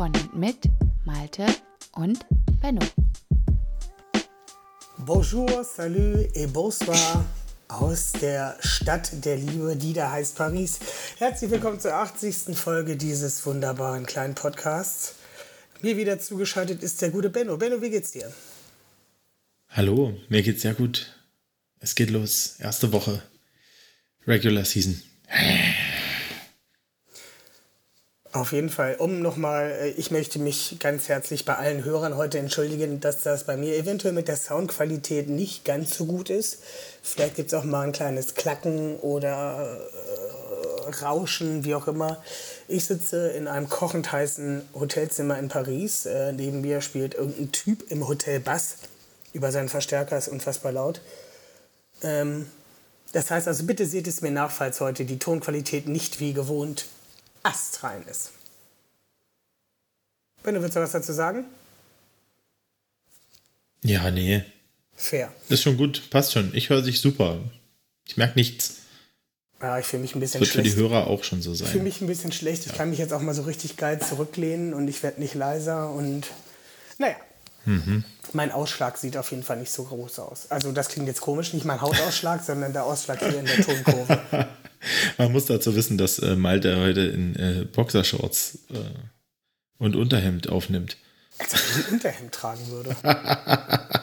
Von und mit Malte und Benno. Bonjour, salut et bonsoir aus der Stadt der Liebe, die da heißt Paris. Herzlich willkommen zur 80. Folge dieses wunderbaren kleinen Podcasts. Mir wieder zugeschaltet ist der gute Benno. Benno, wie geht's dir? Hallo, mir geht's sehr gut. Es geht los. Erste Woche. Regular Season. Auf jeden Fall, um nochmal, äh, ich möchte mich ganz herzlich bei allen Hörern heute entschuldigen, dass das bei mir eventuell mit der Soundqualität nicht ganz so gut ist. Vielleicht gibt es auch mal ein kleines Klacken oder äh, Rauschen, wie auch immer. Ich sitze in einem kochend heißen Hotelzimmer in Paris. Äh, neben mir spielt irgendein Typ im Hotel Bass über seinen Verstärker, ist unfassbar laut. Ähm, das heißt also, bitte seht es mir nach, falls heute die Tonqualität nicht wie gewohnt astrein ist. Benno, willst du was dazu sagen? Ja, nee. Fair. Ist schon gut, passt schon. Ich höre sich super. Ich merke nichts. Ja, ich fühle mich ein bisschen Wird für schlecht. die Hörer auch schon so Ich fühle sein. mich ein bisschen schlecht. Ich kann mich jetzt auch mal so richtig geil zurücklehnen und ich werde nicht leiser und naja. Mhm. Mein Ausschlag sieht auf jeden Fall nicht so groß aus. Also das klingt jetzt komisch, nicht mein Hautausschlag, sondern der Ausschlag hier in der Tonkurve. Man muss dazu wissen, dass äh, Malte heute in äh, Boxershorts äh, und Unterhemd aufnimmt. Als ob ich ein Unterhemd tragen würde.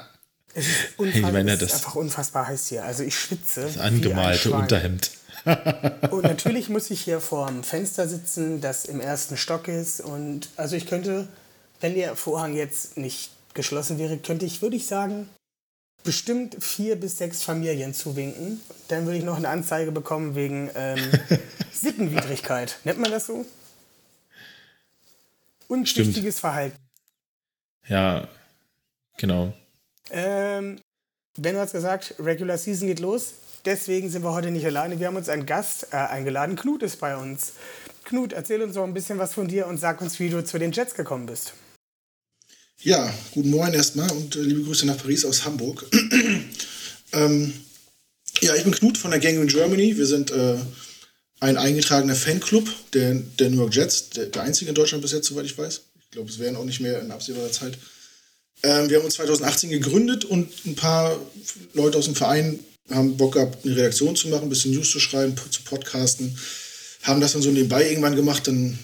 Es ist, unfassbar, Ich meine, ist das- einfach unfassbar heiß hier. Also ich schwitze. Das angemalte. Unterhemd. Und natürlich muss ich hier vorm Fenster sitzen, das im ersten Stock ist. Und also ich könnte, wenn der Vorhang jetzt nicht geschlossen wäre, könnte ich, würde ich sagen, bestimmt vier bis sechs Familien zuwinken. Dann würde ich noch eine Anzeige bekommen wegen ähm, Sittenwidrigkeit. Nennt man das so? Unzüchtiges Verhalten. Ja, genau. Ähm, Ben hat gesagt, Regular Season geht los. Deswegen sind wir heute nicht alleine. Wir haben uns einen Gast äh, eingeladen. Knut ist bei uns. Knut, erzähl uns doch ein bisschen was von dir und sag uns, wie du zu den Jets gekommen bist. Ja, guten Morgen erstmal und äh, liebe Grüße nach Paris aus Hamburg. ähm, ja, ich bin Knut von der Gang in Germany. Wir sind äh, ein eingetragener Fanclub der, der New York Jets, der, der einzige in Deutschland bis jetzt, soweit ich weiß. Ich glaube, es werden auch nicht mehr in absehbarer Zeit. Ähm, wir haben uns 2018 gegründet und ein paar Leute aus dem Verein haben Bock gehabt, eine Redaktion zu machen, ein bisschen News zu schreiben, zu podcasten. Haben das dann so nebenbei irgendwann gemacht, dann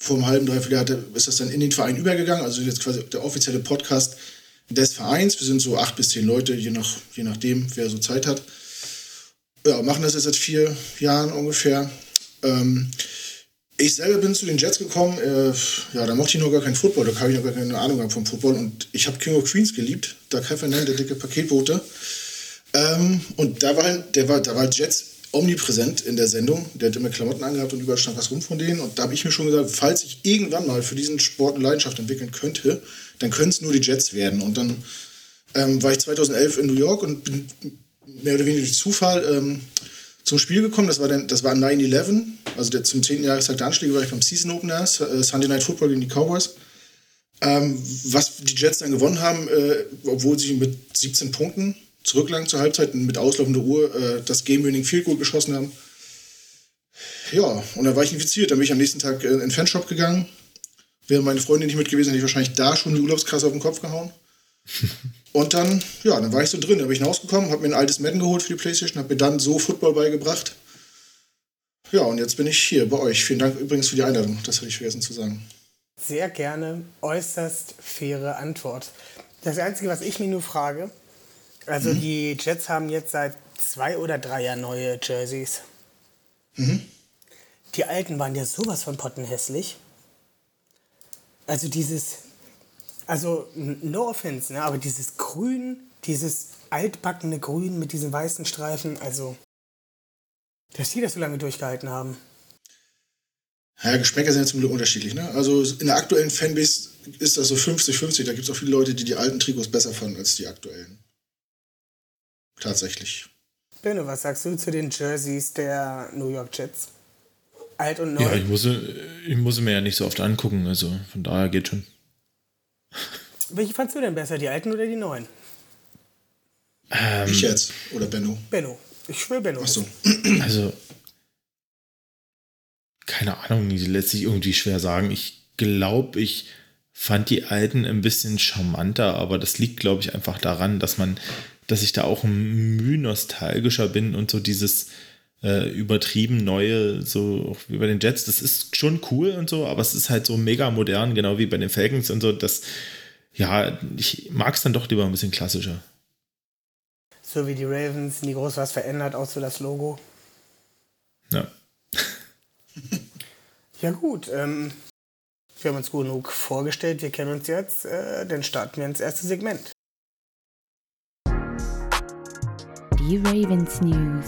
vor einem halben, dreiviertel Jahr ist das dann in den Verein übergegangen. Also jetzt quasi der offizielle Podcast des Vereins. Wir sind so acht bis zehn Leute, je, nach, je nachdem, wer so Zeit hat. Ja, machen das jetzt seit vier Jahren ungefähr. Ähm, ich selber bin zu den Jets gekommen. Äh, ja, da mochte ich noch gar keinen Football, da habe ich noch gar keine Ahnung vom Football. Und ich habe King of Queens geliebt. Doug Heffernan, der dicke Paketbote. Ähm, und da war, halt- der war, da war Jets omnipräsent in der Sendung. Der hat immer Klamotten angehabt und überall stand was rum von denen. Und da habe ich mir schon gesagt, falls ich irgendwann mal für diesen Sport eine Leidenschaft entwickeln könnte, dann können es nur die Jets werden. Und dann ähm, war ich 2011 in New York und bin mehr oder weniger durch Zufall ähm, zum Spiel gekommen. Das war, dann, das war 9-11, also der, zum 10. Jahrestag der Anschläge war ich beim Season Opener, äh, Sunday Night Football gegen die Cowboys. Ähm, was die Jets dann gewonnen haben, äh, obwohl sie mit 17 Punkten zurücklagen zur Halbzeit und mit auslaufender Uhr äh, das Game-Winning Field Goal geschossen haben. Ja, und dann war ich infiziert. Dann bin ich am nächsten Tag äh, in den Fanshop gegangen. Wäre meine Freundin nicht mit gewesen, hätte ich wahrscheinlich da schon die Urlaubskasse auf den Kopf gehauen. Und dann, ja, dann war ich so drin. Dann bin ich rausgekommen, habe mir ein altes Madden geholt für die Playstation, habe mir dann so Football beigebracht. Ja, und jetzt bin ich hier bei euch. Vielen Dank übrigens für die Einladung. Das hatte ich vergessen zu sagen. Sehr gerne, äußerst faire Antwort. Das Einzige, was ich mir nur frage, also die Jets haben jetzt seit zwei oder drei Jahren neue Jerseys. Die alten waren ja sowas von pottenhässlich. Also dieses, also no offense, ne, aber dieses Grün, dieses altbackene Grün mit diesen weißen Streifen, also, dass die das so lange durchgehalten haben. Ja, Geschmäcker sind ja zum Glück unterschiedlich. Ne? Also in der aktuellen Fanbase ist das so 50-50. Da gibt es auch viele Leute, die die alten Trikots besser fanden als die aktuellen. Tatsächlich. Benno, was sagst du zu den Jerseys der New York Jets? Alt und neu? Ja, ich muss, ich muss mir ja nicht so oft angucken, also von daher geht schon. Welche fandst du denn besser, die alten oder die neuen? ich jetzt oder Benno? Benno. Ich will Benno. Achso. Also, keine Ahnung, die lässt sich irgendwie schwer sagen. Ich glaube, ich fand die alten ein bisschen charmanter, aber das liegt, glaube ich, einfach daran, dass man, dass ich da auch ein Mühe nostalgischer bin und so dieses äh, übertrieben neue, so auch wie bei den Jets, das ist schon cool und so, aber es ist halt so mega modern, genau wie bei den Falcons und so, das, ja, ich mag es dann doch lieber ein bisschen klassischer. So wie die Ravens, nie groß was verändert, außer das Logo. Ja. Ja gut, ähm, wir haben uns gut genug vorgestellt, wir kennen uns jetzt, äh, dann starten wir ins erste Segment. Die Ravens News.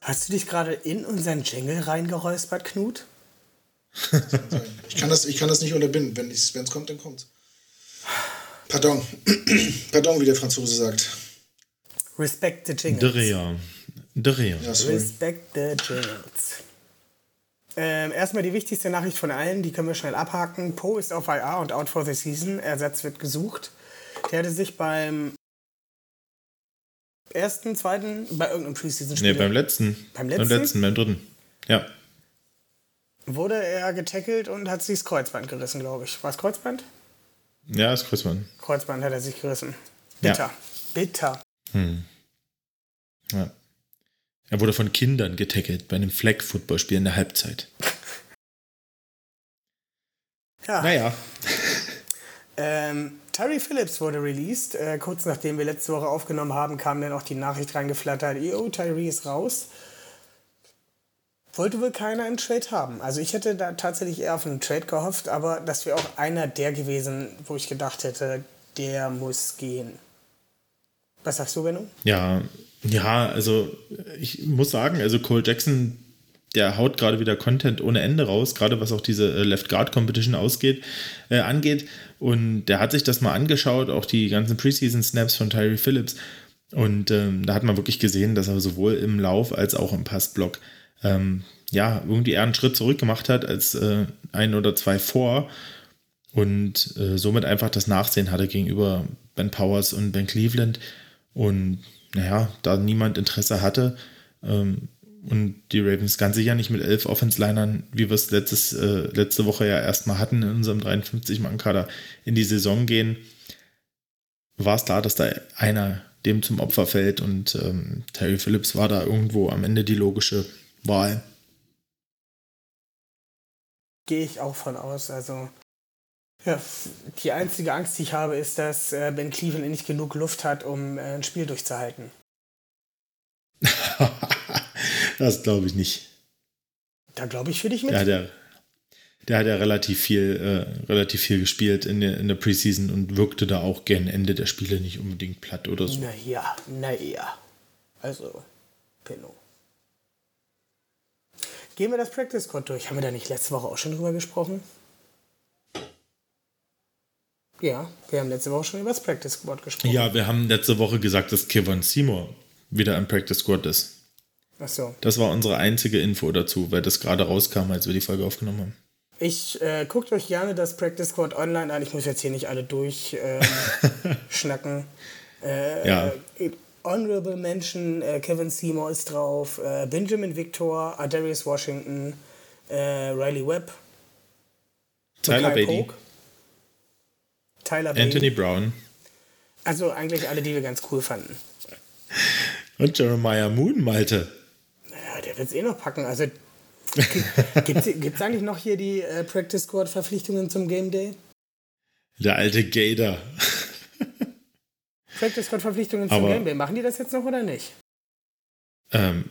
Hast du dich gerade in unseren Jingle reingeräuspert, Knut? Ich kann das, ich kann das nicht unterbinden. Wenn es kommt, dann kommt's. Pardon. Pardon, wie der Franzose sagt. Respect the Jingles. Dreher. Dreher. Ja. Respect the Jingles. Ähm, erstmal die wichtigste Nachricht von allen, die können wir schnell abhaken. Poe ist auf IR und out for the season. Ersatz wird gesucht. Der hatte sich beim ersten, zweiten, bei irgendeinem Preseason-Spiel. Nee, beim letzten. Beim letzten? Beim letzten, beim dritten. Ja. wurde er getackelt und hat sich das Kreuzband gerissen, glaube ich. War es Kreuzband? Ja, ist Kreuzmann. Kreuzband hat er sich gerissen. Ja. Bitter. Bitter. Hm. Ja. Er wurde von Kindern getackelt bei einem Flag-Football-Spiel in der Halbzeit. Ja. Naja. Ähm, Terry Phillips wurde released. Äh, kurz nachdem wir letzte Woche aufgenommen haben, kam dann auch die Nachricht reingeflattert, yo, Tyree ist raus. Wollte wohl keiner einen Trade haben. Also ich hätte da tatsächlich eher auf einen Trade gehofft, aber das wäre auch einer der gewesen, wo ich gedacht hätte, der muss gehen. Was sagst du, Benno? Ja, ja, also ich muss sagen, also Cole Jackson, der haut gerade wieder Content ohne Ende raus, gerade was auch diese äh, Left Guard Competition ausgeht, äh, angeht. Und der hat sich das mal angeschaut, auch die ganzen Preseason Snaps von Tyree Phillips. Und ähm, da hat man wirklich gesehen, dass er sowohl im Lauf als auch im Passblock ähm, ja irgendwie eher einen Schritt zurück gemacht hat als äh, ein oder zwei vor und äh, somit einfach das Nachsehen hatte gegenüber Ben Powers und Ben Cleveland. Und naja, da niemand Interesse hatte ähm, und die Ravens ganz sicher nicht mit elf Offense-Linern, wie wir es letztes, äh, letzte Woche ja erstmal hatten in unserem 53-Mann-Kader, in die Saison gehen, war es klar, dass da einer dem zum Opfer fällt und ähm, Terry Phillips war da irgendwo am Ende die logische Wahl. Gehe ich auch von aus. Also ja, die einzige Angst, die ich habe, ist, dass äh, Ben Cleveland nicht genug Luft hat, um äh, ein Spiel durchzuhalten. das glaube ich nicht. Da glaube ich für dich mit. Der hat ja, der hat ja relativ viel, äh, relativ viel gespielt in der, in der Preseason und wirkte da auch gern Ende der Spiele nicht unbedingt platt oder so. Naja, naja. Also, Pinno. Gehen wir das Practice Squad durch. Haben wir da nicht letzte Woche auch schon drüber gesprochen? Ja, wir haben letzte Woche schon über das Practice Squad gesprochen. Ja, wir haben letzte Woche gesagt, dass Kevin Seymour wieder im Practice Squad ist. Ach so. Das war unsere einzige Info dazu, weil das gerade rauskam, als wir die Folge aufgenommen haben. Ich äh, guckt euch gerne das Practice Squad online an. Ich muss jetzt hier nicht alle durchschnacken. Ähm, äh, Ja. äh, Honorable Mention, äh, Kevin Seymour ist drauf, äh, Benjamin Victor, Adarius Washington, äh, Riley Webb, Tyler Beatty, Polk, Tyler. Anthony Brown Also eigentlich alle, die wir ganz cool fanden. und Jeremiah Moon, Malte. Ja, der wird es eh noch packen. Also gibt es eigentlich noch hier die äh, Practice Squad Verpflichtungen zum Game Day? Der alte Gator. Practice Squad Verpflichtungen zum Aber- Game Day. Machen die das jetzt noch oder nicht? Ähm,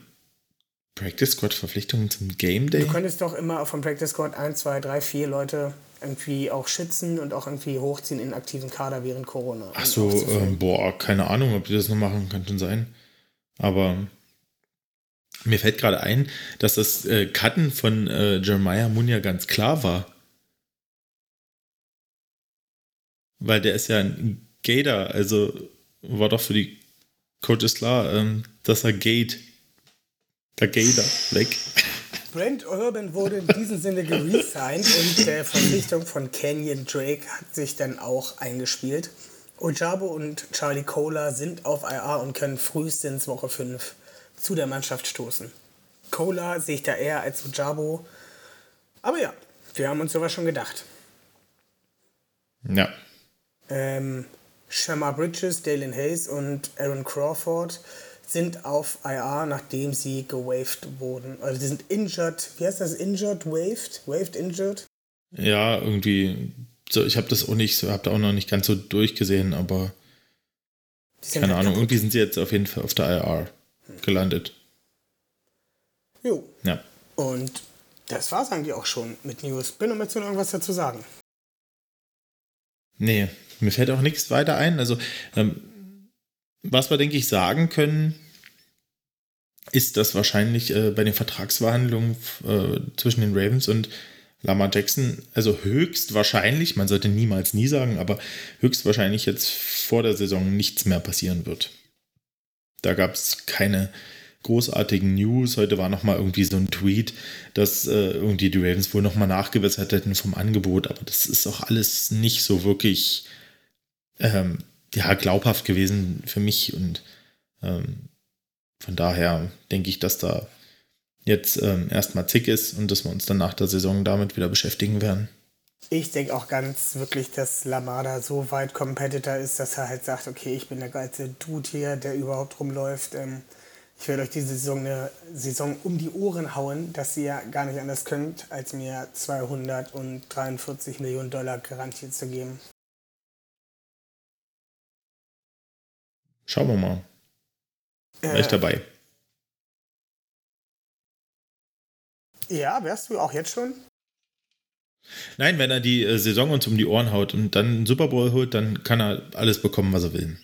Practice Squad Verpflichtungen zum Game Day? Du könntest doch immer vom Practice Squad 1, 2, 3, 4 Leute irgendwie auch schützen und auch irgendwie hochziehen in aktiven Kader während Corona. Ach so, aufzufüllen. ähm, boah, keine Ahnung, ob die das noch machen, kann schon sein. Aber Mir fällt gerade ein, dass das äh, Cutten von äh, Jeremiah Moon ja ganz klar war. Weil der ist ja ein Gator, also war doch für die Coaches klar, ähm, dass er geht. Der Gator weg. Brent Urban wurde in diesem Sinne geresigned und der Verpflichtung von Canyon Drake hat sich dann auch eingespielt. Ojabo und Charlie Cola sind auf IR und können frühestens Woche 5 zu der Mannschaft stoßen. Cola sehe ich da eher als Ojabo. Aber ja, wir haben uns sowas schon gedacht. Ja. Ähm, Shamar Bridges, Dalen Hayes und Aaron Crawford sind auf IR, nachdem sie gewaved wurden. Also die sind injured. Wie heißt das? Injured, waved? Waved, injured? Ja, irgendwie. So, ich habe das auch nicht, so, habe da auch noch nicht ganz so durchgesehen, aber keine Ahnung. Irgendwie sind sie jetzt auf jeden Fall auf der IR gelandet. Jo. Ja. Und das war's eigentlich auch schon mit News. Bin noch zu irgendwas dazu sagen? Nee, mir fällt auch nichts weiter ein. Also, ähm, was wir, denke ich, sagen können, ist, dass wahrscheinlich äh, bei den Vertragsverhandlungen äh, zwischen den Ravens und Lamar Jackson, also höchstwahrscheinlich, man sollte niemals nie sagen, aber höchstwahrscheinlich jetzt vor der Saison nichts mehr passieren wird. Da gab es keine großartigen News. Heute war nochmal irgendwie so ein Tweet, dass äh, irgendwie die Ravens wohl nochmal nachgebessert hätten vom Angebot, aber das ist auch alles nicht so wirklich ähm, ja, glaubhaft gewesen für mich und ähm, von daher denke ich, dass da jetzt ähm, erstmal zick ist und dass wir uns dann nach der Saison damit wieder beschäftigen werden. Ich denke auch ganz wirklich, dass Lamada so weit Competitor ist, dass er halt sagt, okay, ich bin der geilste Dude hier, der überhaupt rumläuft. Ähm, ich werde euch diese Saison eine Saison um die Ohren hauen, dass ihr gar nicht anders könnt, als mir 243 Millionen Dollar Garantie zu geben. Schauen wir mal. Wäre äh, ich dabei. Ja, wärst du auch jetzt schon? Nein, wenn er die äh, Saison uns um die Ohren haut und dann einen Super Bowl holt, dann kann er alles bekommen, was er will.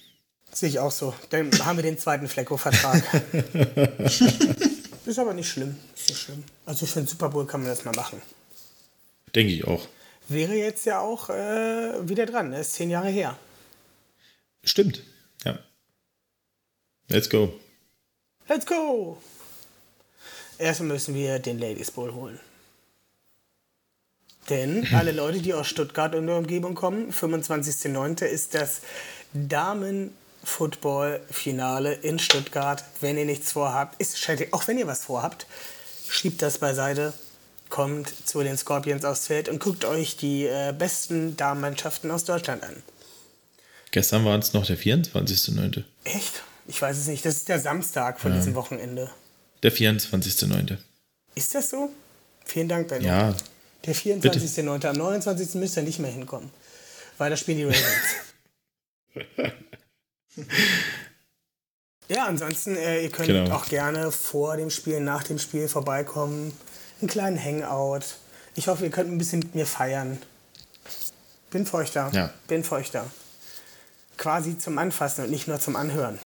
Sehe ich auch so. Dann haben wir den zweiten Flecko-Vertrag. ist aber nicht schlimm. Ist nicht schlimm. Also für einen Super Bowl kann man das mal machen. Denke ich auch. Wäre jetzt ja auch äh, wieder dran. Das ist zehn Jahre her. Stimmt. Ja. Let's go. Let's go! Erstmal müssen wir den Ladies Bowl holen. Denn alle Leute, die aus Stuttgart und der Umgebung kommen, 25.09. ist das Damen-Football-Finale in Stuttgart. Wenn ihr nichts vorhabt, ist schädlich. Auch wenn ihr was vorhabt, schiebt das beiseite, kommt zu den Scorpions aufs Feld und guckt euch die äh, besten Damenmannschaften aus Deutschland an. Gestern war es noch der 24.09. Echt? Ich weiß es nicht. Das ist der Samstag von ja. diesem Wochenende. Der 24.09. Ist das so? Vielen Dank, Benno. Ja. Der 24.09. Am 29. müsst ihr nicht mehr hinkommen. Weil da spielen die Ravens. ja, ansonsten, äh, ihr könnt genau. auch gerne vor dem Spiel, nach dem Spiel vorbeikommen. Einen kleinen Hangout. Ich hoffe, ihr könnt ein bisschen mit mir feiern. Bin für euch da. Ja. Bin für euch da. Quasi zum Anfassen und nicht nur zum Anhören.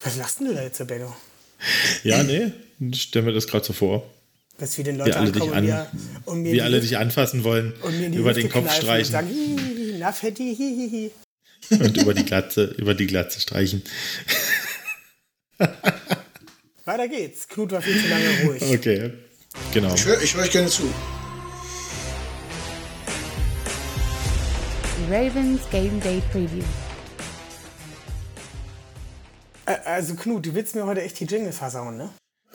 Was lachst du da jetzt, Benno? Ja, nee, stell mir das gerade so vor. Dass wir den Leuten alle dich an, mir, und mir wir alle dich anfassen wollen, über den Kopf streichen. Und, sagen, na, Fetti, hihihi. und über die Glatze, über die Glatze streichen. Weiter geht's. Knut war viel zu lange ruhig. Okay, genau. Ich höre hör euch gerne zu. Ravens Game Day Preview. Also Knut, du willst mir heute echt die Jingle versauen, ne?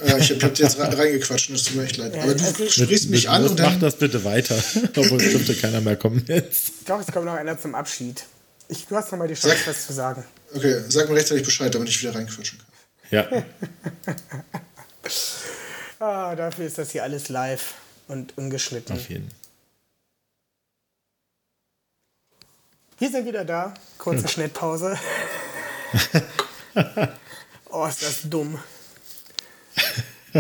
Ja, ich hab jetzt reingequatscht es tut mir echt leid. Ja, Aber du also sprichst mich an und dann... Mach das bitte weiter, obwohl es dürfte keiner mehr kommen jetzt. Doch, es kommt noch einer zum Abschied. Ich, du hast noch mal die Chance, sag, was zu sagen. Okay, sag mir rechtzeitig Bescheid, damit ich wieder reinquatschen kann. Ja. ah, dafür ist das hier alles live und ungeschnitten. Auf jeden Wir sind wieder da. Kurze hm. Oh, ist das dumm.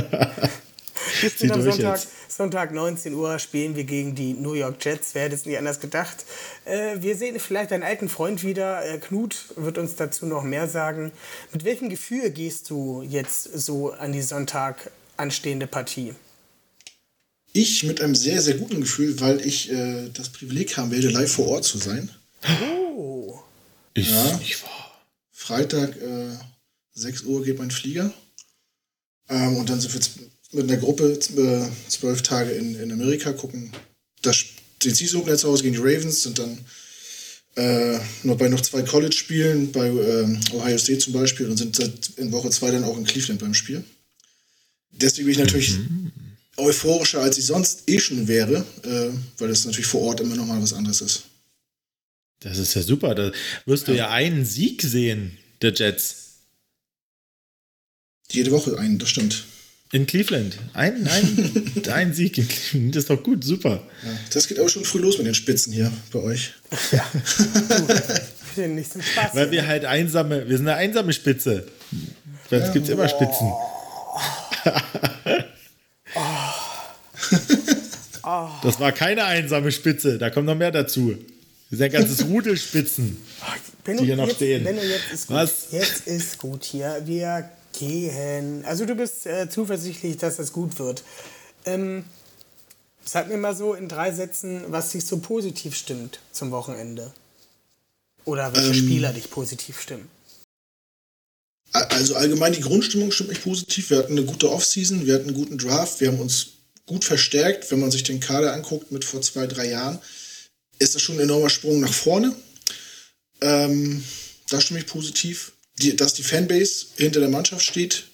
Bin am Sonntag, Sonntag 19 Uhr spielen wir gegen die New York Jets. Wer hätte es nicht anders gedacht? Äh, wir sehen vielleicht einen alten Freund wieder. Äh, Knut wird uns dazu noch mehr sagen. Mit welchem Gefühl gehst du jetzt so an die Sonntag anstehende Partie? Ich mit einem sehr, sehr guten Gefühl, weil ich äh, das Privileg haben werde, live vor Ort zu sein. Oh. Ich, Ja. ich war. Freitag, äh, 6 Uhr geht mein Flieger. Ähm, und dann sind wir mit einer Gruppe äh, zwölf Tage in, in Amerika, gucken das, den Opener zu Hause gegen die Ravens, sind dann äh, noch bei noch zwei College-Spielen, bei ähm, Ohio State zum Beispiel, und sind seit in Woche zwei dann auch in Cleveland beim Spiel. Deswegen bin ich natürlich euphorischer, als ich sonst eh schon wäre, äh, weil das natürlich vor Ort immer noch mal was anderes ist. Das ist ja super. Da wirst du ja einen Sieg sehen, der Jets. Jede Woche einen, das stimmt. In Cleveland. Ein, ein, ein Sieg in Cleveland. Das ist doch gut, super. Ja, das geht aber schon früh los mit den Spitzen hier bei euch. Ich bin nicht zum Spaß. Weil wir halt einsame, wir sind eine einsame Spitze. Bei uns gibt es immer Spitzen. Das war keine einsame Spitze, da kommt noch mehr dazu. Das ein ganzes Rudel Spitzen. Benno, die hier noch jetzt, stehen. Benno, jetzt ist gut. Was? Jetzt ist gut hier. Wir gehen. Also du bist äh, zuversichtlich, dass es gut wird. Ähm, sag mir mal so in drei Sätzen, was dich so positiv stimmt zum Wochenende. Oder welche Ähm. Spieler dich positiv stimmen. Also allgemein die Grundstimmung stimmt mich positiv. Wir hatten eine gute Offseason, wir hatten einen guten Draft, wir haben uns gut verstärkt. Wenn man sich den Kader anguckt mit vor zwei, drei Jahren, ist das schon ein enormer Sprung nach vorne. Ähm, da stimme ich positiv. Die, dass die Fanbase hinter der Mannschaft steht,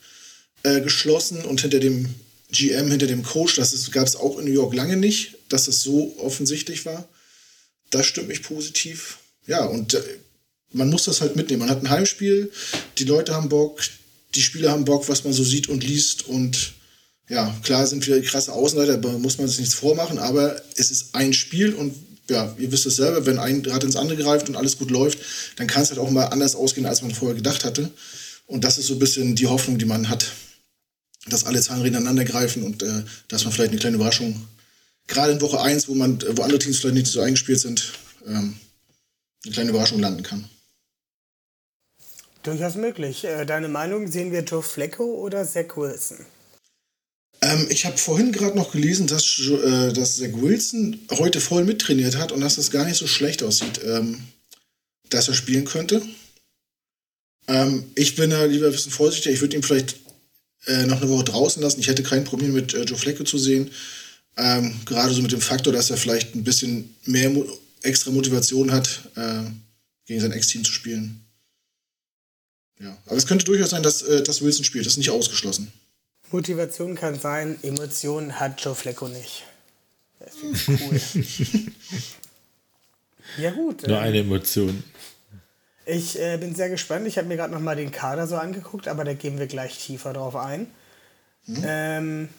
äh, geschlossen und hinter dem GM, hinter dem Coach, das gab es auch in New York lange nicht, dass das so offensichtlich war. Das stimmt mich positiv. Ja, und äh, man muss das halt mitnehmen. Man hat ein Heimspiel, die Leute haben Bock, die Spieler haben Bock, was man so sieht und liest. Und ja, klar sind wir krasse Außenseiter, da muss man sich nichts vormachen, aber es ist ein Spiel und ja, ihr wisst es selber, wenn ein Rad ins andere greift und alles gut läuft, dann kann es halt auch mal anders ausgehen, als man vorher gedacht hatte. Und das ist so ein bisschen die Hoffnung, die man hat, dass alle Zahnräder ineinander greifen und äh, dass man vielleicht eine kleine Überraschung, gerade in Woche 1, wo, man, wo andere Teams vielleicht nicht so eingespielt sind, ähm, eine kleine Überraschung landen kann. Durchaus möglich. Äh, deine Meinung, sehen wir Joe Flacco oder Zach Wilson? Ähm, ich habe vorhin gerade noch gelesen, dass, äh, dass Zach Wilson heute voll mittrainiert hat und dass das gar nicht so schlecht aussieht, ähm, dass er spielen könnte. Ähm, ich bin da lieber ein bisschen vorsichtiger. Ich würde ihn vielleicht äh, noch eine Woche draußen lassen. Ich hätte kein Problem mit äh, Joe Flacco zu sehen. Ähm, gerade so mit dem Faktor, dass er vielleicht ein bisschen mehr Mo extra Motivation hat, äh, gegen sein Ex-Team zu spielen. Ja, aber es könnte durchaus sein, dass, äh, dass Wilson spielt. Das ist nicht ausgeschlossen. Motivation kann sein, Emotionen hat Joe Flacco nicht. Das finde ich cool. ja gut. Nur äh, eine Emotion. Ich äh, bin sehr gespannt. Ich habe mir gerade noch mal den Kader so angeguckt, aber da gehen wir gleich tiefer drauf ein. Ähm,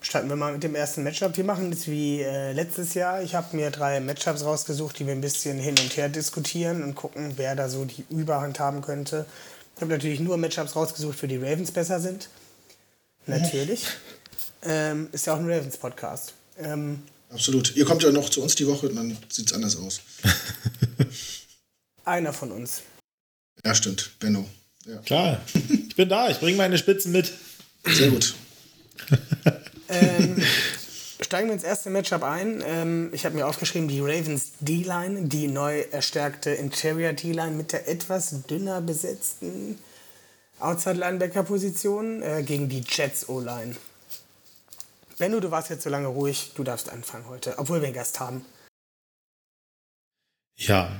starten wir mal mit dem ersten Matchup. Wir machen es wie äh, letztes Jahr. Ich habe mir drei Matchups rausgesucht, die wir ein bisschen hin und her diskutieren und gucken, wer da so die Überhand haben könnte. Ich habe natürlich nur Matchups rausgesucht, für die Ravens besser sind. Natürlich. Ähm, ist ja auch ein Ravens-Podcast. Ähm, Absolut. Ihr kommt ja noch zu uns die Woche und dann sieht es anders aus. einer von uns. Ja, stimmt. Benno. Ja, Klar, ich bin da, ich bringe meine Spitzen mit. sehr gut. Ähm, steigen wir ins erste Matchup ein. Ähm, ich habe mir aufgeschrieben, die Ravens D-Line, die neu erstärkte Interior D-Line mit der etwas dünner besetzten Outside-Linebacker-Position äh, gegen die Jets O-Line. Benno, du warst jetzt so lange ruhig, du darfst anfangen heute, obwohl wir einen Gast haben. Ja,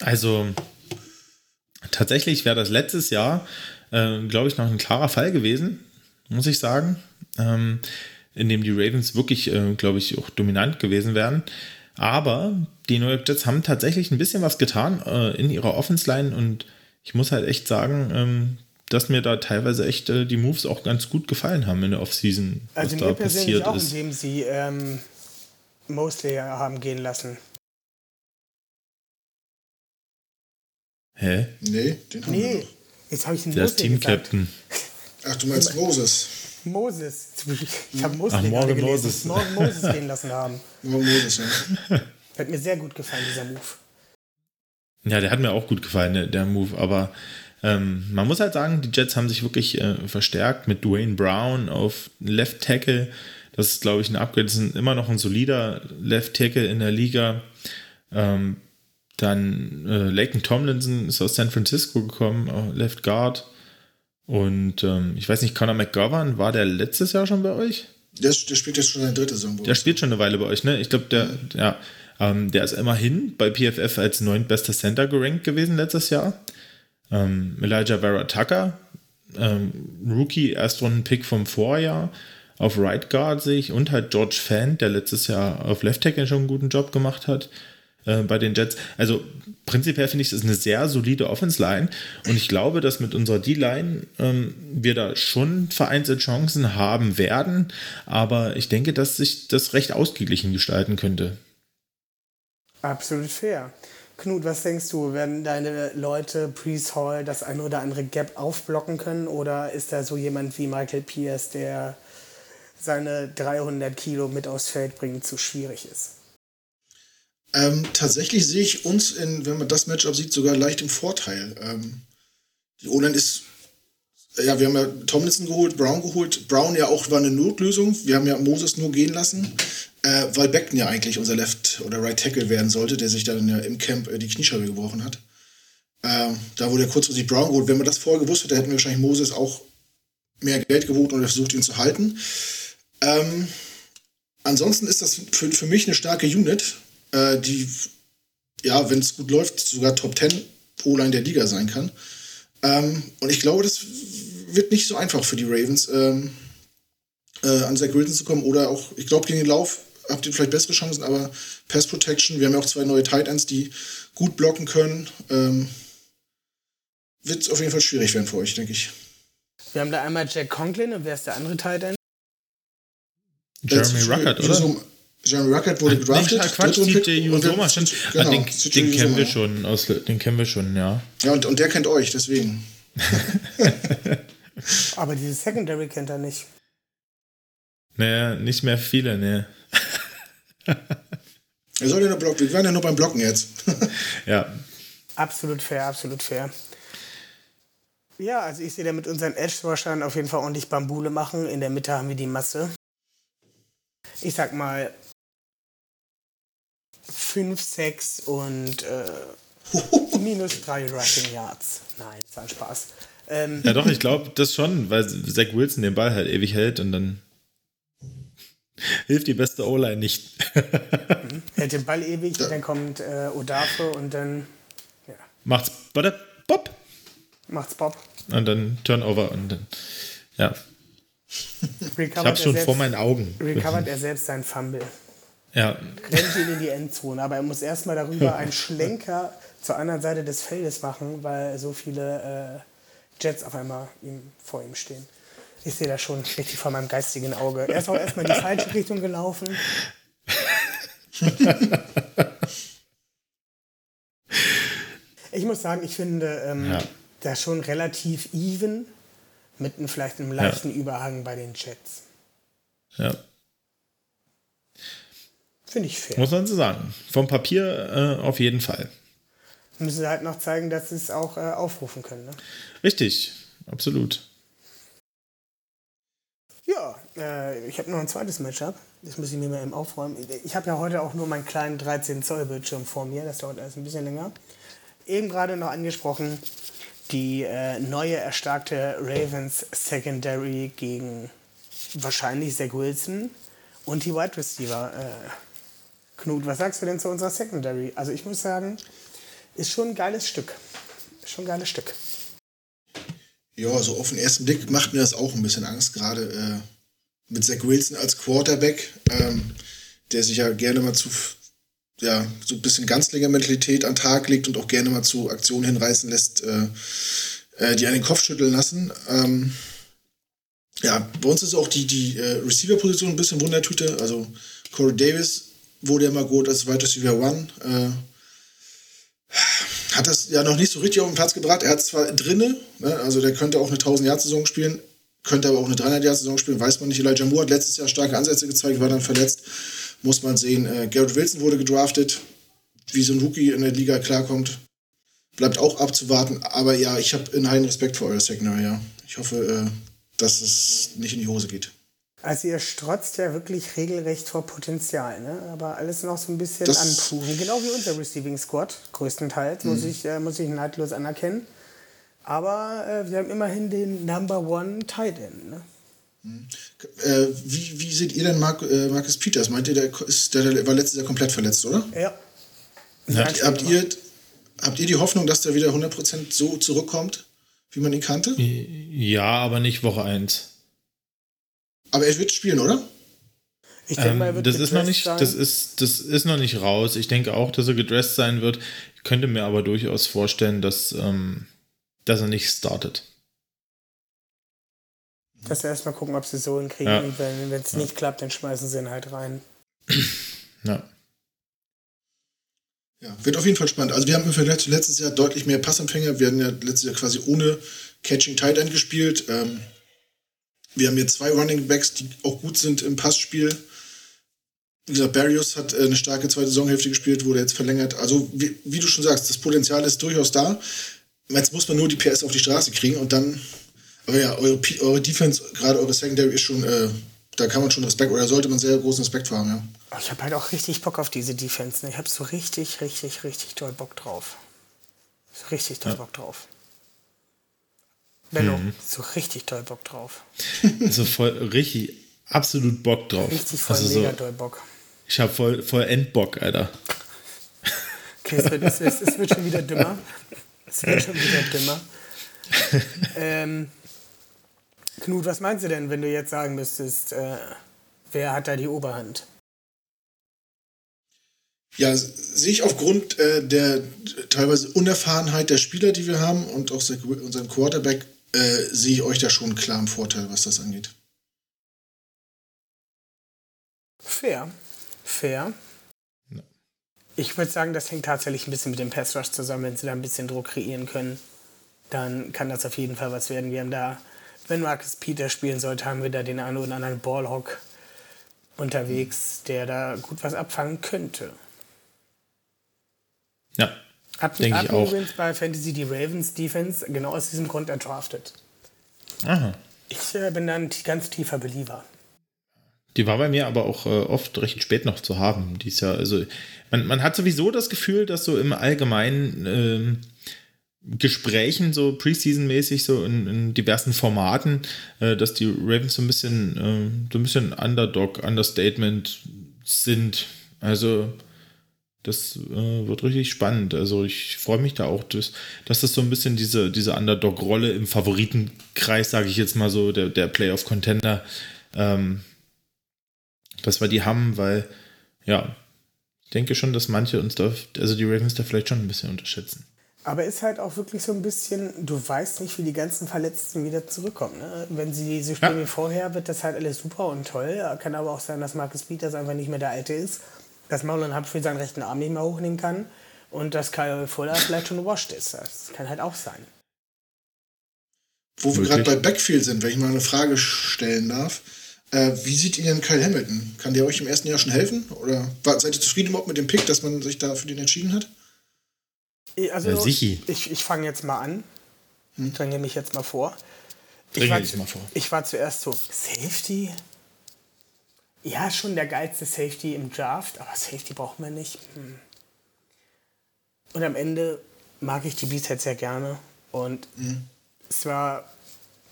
also tatsächlich wäre das letztes Jahr, äh, glaube ich, noch ein klarer Fall gewesen, muss ich sagen, ähm, in dem die Ravens wirklich, äh, glaube ich, auch dominant gewesen wären. Aber die New York Jets haben tatsächlich ein bisschen was getan äh, in ihrer Offense-Line und ich muss halt echt sagen, ähm, dass mir da teilweise echt äh, die Moves auch ganz gut gefallen haben in der Offseason, was Also da mir passiert auch, ist. indem sie ähm, Mosley haben gehen lassen. Hä? Nee, den haben wir Nee, noch. jetzt habe ich den Der ist. Team-Captain. Ach, du meinst Moses. Moses. Ich habe Moses Ach, Morgan gelesen. Moses. Morgan Moses gehen lassen haben. Morgen Moses, ja. Hat mir sehr gut gefallen, dieser Move. Ja, der hat mir auch gut gefallen, der, der Move. Aber ähm, man muss halt sagen, die Jets haben sich wirklich äh, verstärkt mit Dwayne Brown auf Left Tackle. Das ist, glaube ich, ein Upgrade. Das ist immer noch ein solider Left Tackle in der Liga. Ähm, dann äh, Laken Tomlinson ist aus San Francisco gekommen, äh, Left Guard. Und ähm, ich weiß nicht, Conor McGovern, war der letztes Jahr schon bei euch? Der, der spielt jetzt schon seine dritte Saison. bei Der spielt schon eine Weile bei euch, ne? Ich glaube, der, ja, ähm, der ist immerhin bei PFF als neuntbester Center gerankt gewesen letztes Jahr. Ähm, Elijah Vera Tucker, ähm, Rookie, Erstrunden-Pick vom Vorjahr. Auf Right Guard sehe ich und halt George Fan, der letztes Jahr auf Left Tackle schon einen guten Job gemacht hat äh, bei den Jets. Also prinzipiell finde ich, es ist eine sehr solide Offense-Line und ich glaube, dass mit unserer D-Line ähm, wir da schon vereinzelt Chancen haben werden, aber ich denke, dass sich das recht ausgeglichen gestalten könnte. Absolut fair. Knut, was denkst du, werden deine Leute Priest Hall das ein oder andere Gap aufblocken können oder ist da so jemand wie Michael Pierce, der seine 300 Kilo mit aufs Feld bringen zu schwierig ist? Ähm, tatsächlich sehe ich uns, in, wenn man das Matchup sieht, sogar leicht im Vorteil. Ähm, die O-Line ist, ja, wir haben ja Tomlinson geholt, Brown geholt. Brown ja auch war eine Notlösung. Wir haben ja Moses nur gehen lassen, äh, weil Beckton ja eigentlich unser Left- oder Right Tackle werden sollte, der sich dann ja im Camp äh, die Kniescheibe gebrochen hat. Ähm, da wurde ja kurzfristig Brown geholt. Wenn wir das vorher gewusst hätten, hätten wir wahrscheinlich Moses auch mehr Geld geboten oder versucht, ihn zu halten. Ähm, ansonsten ist das für, für mich eine starke Unit, äh, die, ja, wenn es gut läuft, sogar Top 10 O-Line der Liga sein kann. Ähm, und ich glaube, das wird nicht so einfach für die Ravens, ähm, äh, an Zach Wilson zu kommen. Oder auch, ich glaube, gegen den Lauf habt ihr vielleicht bessere Chancen, aber Pass Protection, wir haben ja auch zwei neue Tight Ends, die gut blocken können. Ähm, wird auf jeden Fall schwierig werden für euch, denke ich. Wir haben da einmal Jack Conklin und wer ist der andere Tight End? Jeremy Ruckert, oder? Jusum- Jeremy Ruckert wurde gedraftet. Quatsch, der- Usoma, stimmt. Genau, Ah, den, CJ den kennen wir schon, aus, den kennen wir schon, ja. Ja, und, und der kennt euch, deswegen. Aber diese Secondary kennt er nicht. Naja, nicht mehr viele, ne. Er soll ja nur blocken. Wir waren ja nur beim Blocken jetzt. Ja, Absolut fair, absolut fair. Ja, also ich sehe da mit unseren Edge-Rushern auf jeden Fall ordentlich Bambule machen. In der Mitte haben wir die Masse. Ich sag mal 5, 6 und äh, minus 3 Rushing Yards. Nein, das war ein Spaß. Ähm, ja doch, ich glaube das schon, weil Zach Wilson den Ball halt ewig hält und dann hilft die beste O-Line nicht. hält den Ball ewig, dann kommt äh, Odafe und dann ja, Macht's, warte, Bob! macht's Bob. Und dann Turnover und dann, ja. Ich hab's schon selbst- vor meinen Augen. Recovert er selbst seinen Fumble. Ja, rennt ihn in die Endzone, aber er muss erstmal darüber einen Schlenker zur anderen Seite des Feldes machen, weil so viele äh, Jets auf einmal ihm, vor ihm stehen. Ich sehe das schon richtig vor meinem geistigen Auge. Er ist auch erstmal in die falsche Richtung gelaufen. Ich muss sagen, ich finde ähm, Ja. das schon relativ even mit einem, vielleicht einem leichten Überhang bei den Jets. ja. Finde ich fair. Muss man so sagen. Vom Papier äh, auf jeden Fall. Müssen sie halt noch zeigen, dass sie es auch äh, aufrufen können. Ne? Richtig, absolut. Ja, äh, ich habe noch ein zweites Matchup. Das muss ich mir mal eben aufräumen. Ich habe ja heute auch nur meinen kleinen 13 Zoll Bildschirm vor mir. Das dauert alles ein bisschen länger. Eben gerade noch angesprochen, die äh, neue erstarkte Ravens Secondary gegen wahrscheinlich Zach Wilson und die Wide Receiver. Äh, Knut, was sagst du denn zu unserer Secondary? Also ich muss sagen, ist schon ein geiles Stück. Ist schon ein geiles Stück. Ja, so auf den ersten Blick macht mir das auch ein bisschen Angst, gerade äh, mit Zach Wilson als Quarterback, ähm, der sich ja gerne mal zu, ja, so ein bisschen Ganzlinger-Mentalität an Tag legt und auch gerne mal zu Aktionen hinreißen lässt, äh, äh, die einen den Kopf schütteln lassen. Ähm, ja, bei uns ist auch die, die äh, Receiver-Position ein bisschen Wundertüte. Also Corey Davis wurde ja mal gut als Wide Receiver One. Hat das ja noch nicht so richtig auf den Platz gebracht. Er hat zwar drinne, ne, also der könnte auch eine 1000 Jahr Saison spielen, könnte aber auch eine 300-Jahr-Saison spielen, weiß man nicht. Elijah Moore hat letztes Jahr starke Ansätze gezeigt, war dann verletzt. Muss man sehen. Äh, Garrett Wilson wurde gedraftet. Wie so ein Rookie in der Liga klarkommt, bleibt auch abzuwarten. Aber ja, ich habe einen heiden Respekt vor euer Secondary, ja. Ich hoffe, äh, dass es nicht in die Hose geht. Also ihr strotzt ja wirklich regelrecht vor Potenzial, ne? aber alles noch so ein bisschen Das- anproven. Genau wie unser Receiving Squad, größtenteils, muss, ich, äh, muss ich neidlos anerkennen. Aber äh, wir haben immerhin den Number One Tight End. Ne? Äh, wie, wie seht ihr denn Mark, äh, Marcus Peters? Meint ihr, der, ist, der, der war letztes Jahr komplett verletzt, oder? Ja. Habt, habt, ihr, habt ihr die Hoffnung, dass der wieder 100% so zurückkommt, wie man ihn kannte? Ja, aber nicht Woche 1. Aber er wird spielen, oder? Ich denke Ähm, mal, er wird das ist noch nicht, sein. das ist, das ist noch nicht raus. Ich denke auch, dass er gedressed sein wird. Ich könnte mir aber durchaus vorstellen, dass, ähm, dass er nicht startet. Dass wir erstmal gucken, ob sie so hinkriegen. Ja. Und wenn es nicht klappt, dann schmeißen sie ihn halt rein. Ja. Ja, wird auf jeden Fall spannend. Also wir haben im Vergleich zu letztes Jahr deutlich mehr Passempfänger. Wir hatten ja letztes Jahr quasi ohne Catching Tight End gespielt. Ähm, wir haben hier zwei Running Backs, die auch gut sind im Passspiel. Wie gesagt, Barrios hat äh, eine starke zweite Saisonhälfte gespielt, wurde jetzt verlängert. Also wie, wie du schon sagst, das Potenzial ist durchaus da. Jetzt muss man nur die PS auf die Straße kriegen und dann. Aber ja, eure, P- eure Defense, gerade eure Secondary ist schon, äh, da kann man schon Respekt oder sollte man sehr großen Respekt vor haben, ja. Ich habe halt auch richtig Bock auf diese Defense. Ne? Ich habe so richtig, richtig, richtig doll Bock drauf. So richtig doll Bock drauf. Benno, Mhm. so richtig doll Bock drauf. Also voll richtig, absolut Bock drauf. Richtig voll also mega so, doll Bock. ich habe voll, voll Endbock, Alter. Okay, es wird, es, es, es wird schon wieder dümmer. Es wird schon wieder dümmer. ähm, Knut, was meinst du denn, wenn du jetzt sagen müsstest, äh, wer hat da die Oberhand? Ja, sehe ich aufgrund äh, der teilweise Unerfahrenheit der Spieler, die wir haben und auch se- unserem Quarterback, äh, sehe ich euch da schon klar im Vorteil, was das angeht. Fair. Fair. Ich würde sagen, das hängt tatsächlich ein bisschen mit dem Pass Rush zusammen. Wenn sie da ein bisschen Druck kreieren können, dann kann das auf jeden Fall was werden. Wir haben da, wenn Marcus Peter spielen sollte, haben wir da den einen oder anderen Ballhawk unterwegs, der da gut was abfangen könnte. Ja, Hab, Denke hab ich auch. übrigens bei Fantasy die Ravens Defense genau aus diesem Grund erdraftet. aha. Ich äh, bin da ein t- ganz tiefer Believer. Die war bei mir aber auch äh, oft recht spät noch zu haben. Die ist ja, also, man, man hat sowieso das Gefühl, dass so im allgemeinen ähm, Gesprächen, so Preseason-mäßig, so in, in diversen Formaten, äh, dass die Ravens so ein bisschen, äh, so ein bisschen Underdog, Understatement sind. Also, das äh, wird richtig spannend. Also, ich freue mich da auch, dass, dass das so ein bisschen diese, diese Underdog-Rolle im Favoritenkreis, sage ich jetzt mal so, der, der Playoff-Contender, ähm, dass wir die haben, weil, ja, ich denke schon, dass manche uns da, also die Ravens da vielleicht schon ein bisschen unterschätzen. Aber ist halt auch wirklich so ein bisschen, du weißt nicht, wie die ganzen Verletzten wieder zurückkommen. Ne? Wenn sie so spielen Ja. wie vorher, wird das halt alles super und toll. Kann aber auch sein, dass Marcus Peters einfach nicht mehr der Alte ist, dass Marlon Humphrey seinen rechten Arm nicht mehr hochnehmen kann und dass Kyle Fuller vielleicht schon washed ist. Das kann halt auch sein. Wo wir gerade bei Backfield sind, wenn ich mal eine Frage stellen darf. Äh, wie sieht ihr denn Kyle Hamilton? Kann der euch im ersten Jahr schon helfen? Oder seid ihr zufrieden überhaupt mit dem Pick, dass man sich da für den entschieden hat? Also, Ja, ich, ich fange jetzt mal an. Ich dränge mich jetzt mal vor. Ich war, dich mal vor. ich war zuerst so, Safety? Ja, schon der geilste Safety im Draft, aber Safety brauchen wir nicht. Hm. Und am Ende mag ich die Beats sehr gerne. Und es war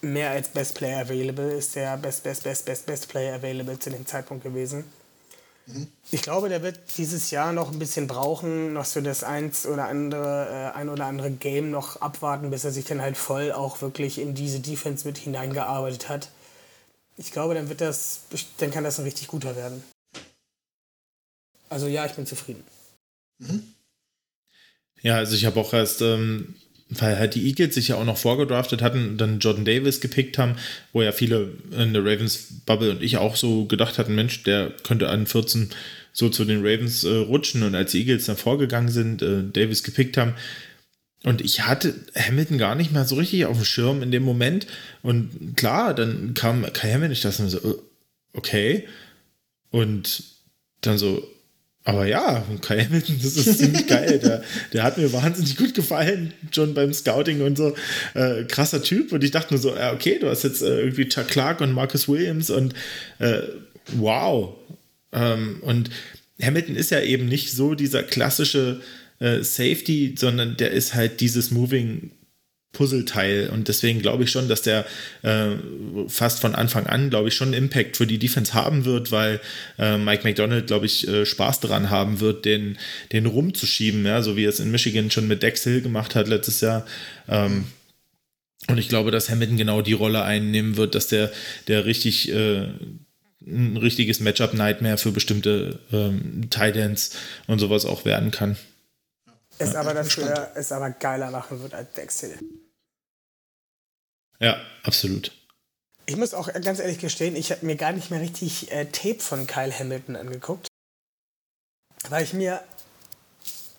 mehr als Best Player Available, ist der Best, Best, Best, Best, Best Player Available zu dem Zeitpunkt gewesen. Ich glaube, der wird dieses Jahr noch ein bisschen brauchen, noch so das eins oder andere, äh, ein oder andere Game noch abwarten, bis er sich dann halt voll auch wirklich in diese Defense mit hineingearbeitet hat. Ich glaube, dann wird das, dann kann das ein richtig guter werden. Also ja, ich bin zufrieden. Ja, also ich habe auch erst, ähm, weil halt die Eagles sich ja auch noch vorgedraftet hatten und dann Jordan Davis gepickt haben, wo ja viele in der Ravens Bubble und ich auch so gedacht hatten, Mensch, der könnte an 14 so zu den Ravens äh, rutschen und als die Eagles dann vorgegangen sind, äh, Davis gepickt haben, und ich hatte Hamilton gar nicht mehr so richtig auf dem Schirm in dem Moment. Und klar, dann kam Kai Hamilton, ich dachte mir so, äh, okay. Und dann so, aber ja, Kai Hamilton, das ist ziemlich geil. Der, der hat mir wahnsinnig gut gefallen, schon beim Scouting und so. Äh, krasser Typ. Und ich dachte nur so, ja, okay, du hast jetzt äh, irgendwie Chuck Clark und Marcus Williams und äh, wow. Ähm, und Hamilton ist ja eben nicht so dieser klassische äh, Safety, sondern der ist halt dieses Moving Puzzleteil und deswegen glaube ich schon, dass der äh, fast von Anfang an, glaube ich, schon einen Impact für die Defense haben wird, weil äh, Mike McDonald, glaube ich, äh, Spaß daran haben wird, den, den rumzuschieben, ja, so wie er es in Michigan schon mit Dex Hill gemacht hat letztes Jahr. Ähm, und ich glaube, dass Hamilton genau die Rolle einnehmen wird, dass der, der richtig äh, ein richtiges Matchup-Nightmare für bestimmte ähm, Tight Ends und sowas auch werden kann. Es aber dafür es aber geiler machen wird als Dex Hill. Ja, absolut. Ich muss auch ganz ehrlich gestehen, ich habe mir gar nicht mehr richtig äh, Tape von Kyle Hamilton angeguckt, weil ich mir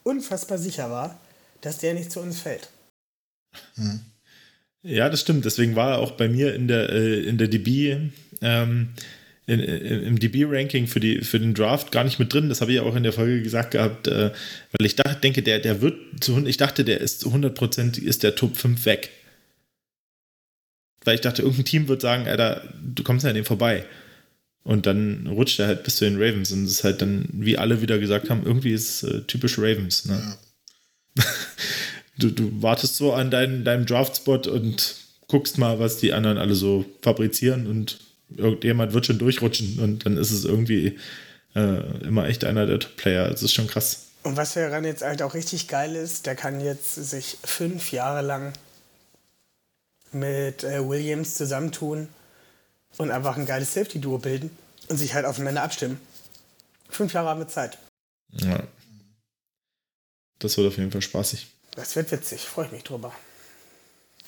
unfassbar sicher war, dass der nicht zu uns fällt. Hm. Ja, das stimmt. Deswegen war er auch bei mir in der, äh, in der DB, ähm, in, im DB-Ranking für, für den Draft gar nicht mit drin. Das habe ich auch in der Folge gesagt gehabt, äh, weil ich dachte, denke, der, der wird zu, ich dachte, der ist zu 100% ist der Top 5 weg weil ich dachte, irgendein Team wird sagen, Alter, du kommst ja an dem vorbei. Und dann rutscht er halt bis zu den Ravens. Und es ist halt dann, wie alle wieder gesagt haben, irgendwie ist es äh, typisch Ravens. Ne? Ja. du, du wartest so an dein, deinem Draftspot und guckst mal, was die anderen alle so fabrizieren und irgendjemand wird schon durchrutschen und dann ist es irgendwie äh, immer echt einer der Top-Player. Das ist schon krass. Und was daran jetzt halt auch richtig geil ist, der kann jetzt sich fünf Jahre lang mit äh, Williams zusammentun und einfach ein geiles Safety-Duo bilden und sich halt aufeinander abstimmen. Fünf Jahre haben wir Zeit. Ja. Das wird auf jeden Fall spaßig. Das wird witzig, freue ich mich drüber.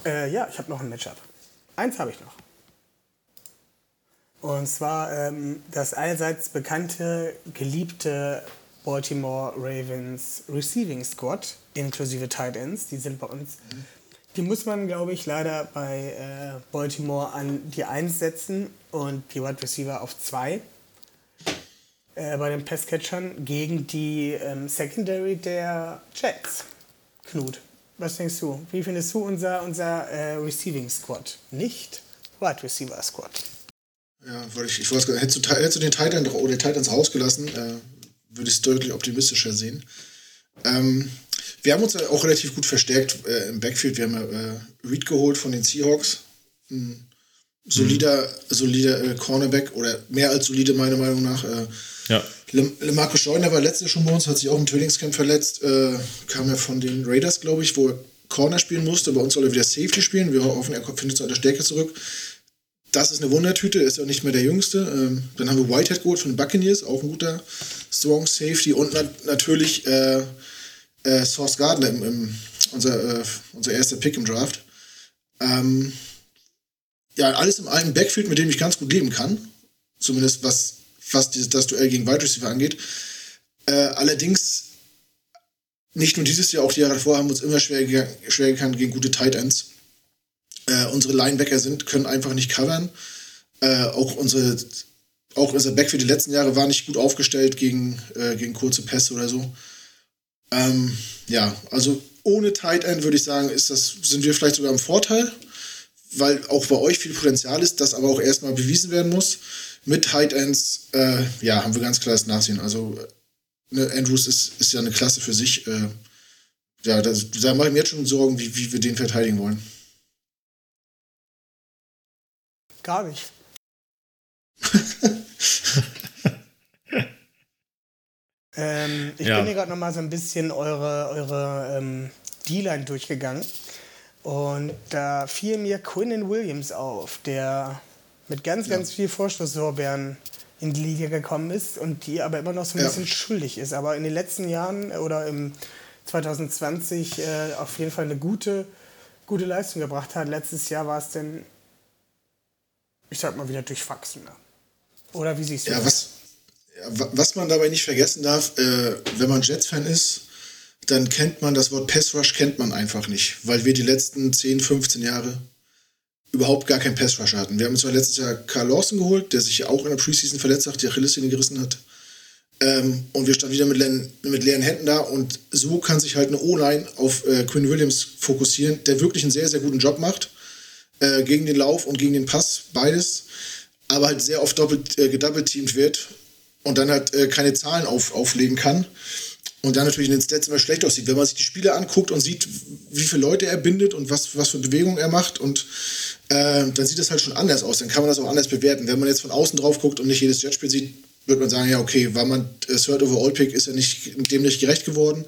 Äh, ja, ich habe noch ein Matchup. Eins habe ich noch. Und zwar ähm, das allseits bekannte, geliebte Baltimore Ravens Receiving Squad, inklusive Tight Ends. Die sind bei uns. Die muss man, glaube ich, leider bei äh, Baltimore an die 1 setzen und die Wide Receiver auf 2. Äh, bei den Passcatchern gegen die ähm, Secondary der Jets. Knut, was denkst du? Wie findest du unser, unser äh, Receiving Squad? Nicht Wide Receiver Squad. Ja, wollte ich, ich wollte, hättest, du, hättest du den Titans oder Titans rausgelassen, äh, würde ich es deutlich optimistischer sehen. Ähm, wir haben uns ja auch relativ gut verstärkt äh, im Backfield. Wir haben ja äh, Reed geholt von den Seahawks. Ein solider, mhm. solider äh, Cornerback oder mehr als solide, meiner Meinung nach. Äh, ja. Marco Scheuner war letztes Jahr schon bei uns, hat sich auch im Trainingscamp verletzt. Äh, kam ja von den Raiders, glaube ich, wo er Corner spielen musste. Bei uns soll er wieder Safety spielen. Wir hoffen, er findet zu einer Stärke zurück. Das ist eine Wundertüte, ist auch nicht mehr der Jüngste. Ähm, dann haben wir Whitehead geholt von den Buccaneers, auch ein guter Strong Safety. Und na natürlich äh, äh, Source Gardner, im, im, unser, äh, unser erster Pick im Draft. Ähm, ja, alles im einen Backfield, mit dem ich ganz gut leben kann. Zumindest was, was dieses, das Duell gegen Wide Receiver angeht. Äh, allerdings, nicht nur dieses Jahr, auch die Jahre davor haben wir uns immer schwer, schwer gekannt gegen gute Tight Ends. Äh, unsere Linebacker sind, können einfach nicht covern. Äh, auch unsere auch unser Backfield die letzten Jahre war nicht gut aufgestellt gegen, äh, gegen kurze Pässe oder so. Ähm, ja, also ohne Tight End würde ich sagen, ist das, sind wir vielleicht sogar im Vorteil, weil auch bei euch viel Potenzial ist, das aber auch erstmal bewiesen werden muss. Mit Tight Ends, äh, ja, haben wir ganz klar das Nachsehen. Also ne, Andrews ist, ist ja eine Klasse für sich. Äh, ja, das, da mache ich mir jetzt schon Sorgen, wie, wie wir den verteidigen wollen. Gar nicht. Ähm, ich ja. bin hier gerade noch mal so ein bisschen eure, eure ähm, D-Line durchgegangen. Und da fiel mir Quinnen Williams auf, der mit ganz, ganz viel Vorschusslorbeeren in die Liga gekommen ist und die aber immer noch so ein ja. bisschen schuldig ist. Aber in den letzten Jahren oder im 2020 äh, auf jeden Fall eine gute, gute Leistung gebracht hat. Letztes Jahr war es denn, ich sag mal, wieder durchwachsener. Oder wie siehst du ja, das? Was, was man dabei nicht vergessen darf, äh, wenn man Jets-Fan ist, dann kennt man das Wort Pass Rush kennt man einfach nicht, weil wir die letzten 10, 15 Jahre überhaupt gar keinen Pass Rush hatten. Wir haben zwar letztes Jahr Carl Lawson geholt, der sich auch in der Preseason verletzt hat, die Achillessehne gerissen hat. Ähm, und wir standen wieder mit leeren, mit leeren Händen da und so kann sich halt eine O-Line auf äh, Quinn Williams fokussieren, der wirklich einen sehr, sehr guten Job macht. Äh, gegen den Lauf und gegen den Pass, beides. Aber halt sehr oft doppelt, äh, gedoppelteamt wird und dann halt äh, keine Zahlen auf, auflegen kann. Und dann natürlich in den Stats immer schlecht aussieht. Wenn man sich die Spiele anguckt und sieht, wie viele Leute er bindet und was, was für Bewegungen er macht und äh, dann sieht das halt schon anders aus. Dann kann man das auch anders bewerten. Wenn man jetzt von außen drauf guckt und nicht jedes Jetspiel sieht, wird man sagen, ja, okay, war man äh, Third Overall Pick, ist er nicht, dem nicht gerecht geworden.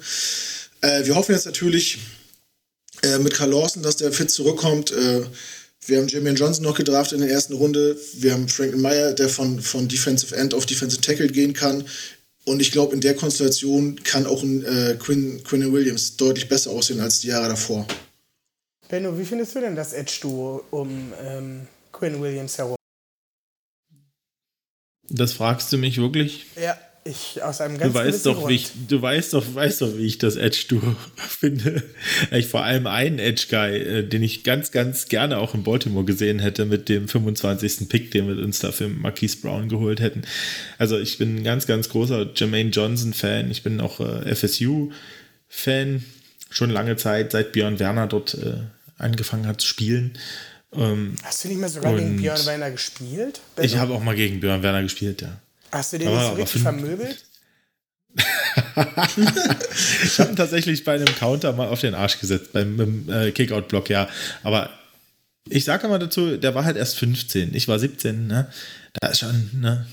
Äh, wir hoffen jetzt natürlich äh, mit Carl Lawson, dass der fit zurückkommt. Äh, wir haben Jimmy Johnson noch gedraft in der ersten Runde. Wir haben Franklin Meyer, der von, von Defensive End auf Defensive Tackle gehen kann. Und ich glaube, in der Konstellation kann auch ein äh, Quinn, Quinn Williams deutlich besser aussehen als die Jahre davor. Benno, wie findest du denn das Edge-Duo um ähm, Quinn Williams herum? Das fragst du mich wirklich? Ja, ich aus einem ganz du weißt doch, Grund. wie ich, du weißt doch, weißt doch, wie ich das Edge-Duo finde. Ich vor allem einen Edge-Guy, äh, den ich ganz, ganz gerne auch in Baltimore gesehen hätte mit dem 25. Pick, den wir uns dafür Marquise Brown geholt hätten. Also ich bin ein ganz, ganz großer Jermaine Johnson-Fan. Ich bin auch äh, FSU-Fan. Schon lange Zeit, seit Björn Werner dort äh, angefangen hat zu spielen. Ähm, Hast du nicht mehr sogar gegen Björn Werner gespielt? Benno? Ich habe auch mal gegen Björn Werner gespielt, ja. Hast du den nicht so richtig vermöbelt? ich habe ihn tatsächlich bei einem Counter mal auf den Arsch gesetzt, beim äh, Kickout-Block, ja. Aber ich sage mal dazu, der war halt erst 15. Ich war 17, ne? Da ist schon, ne?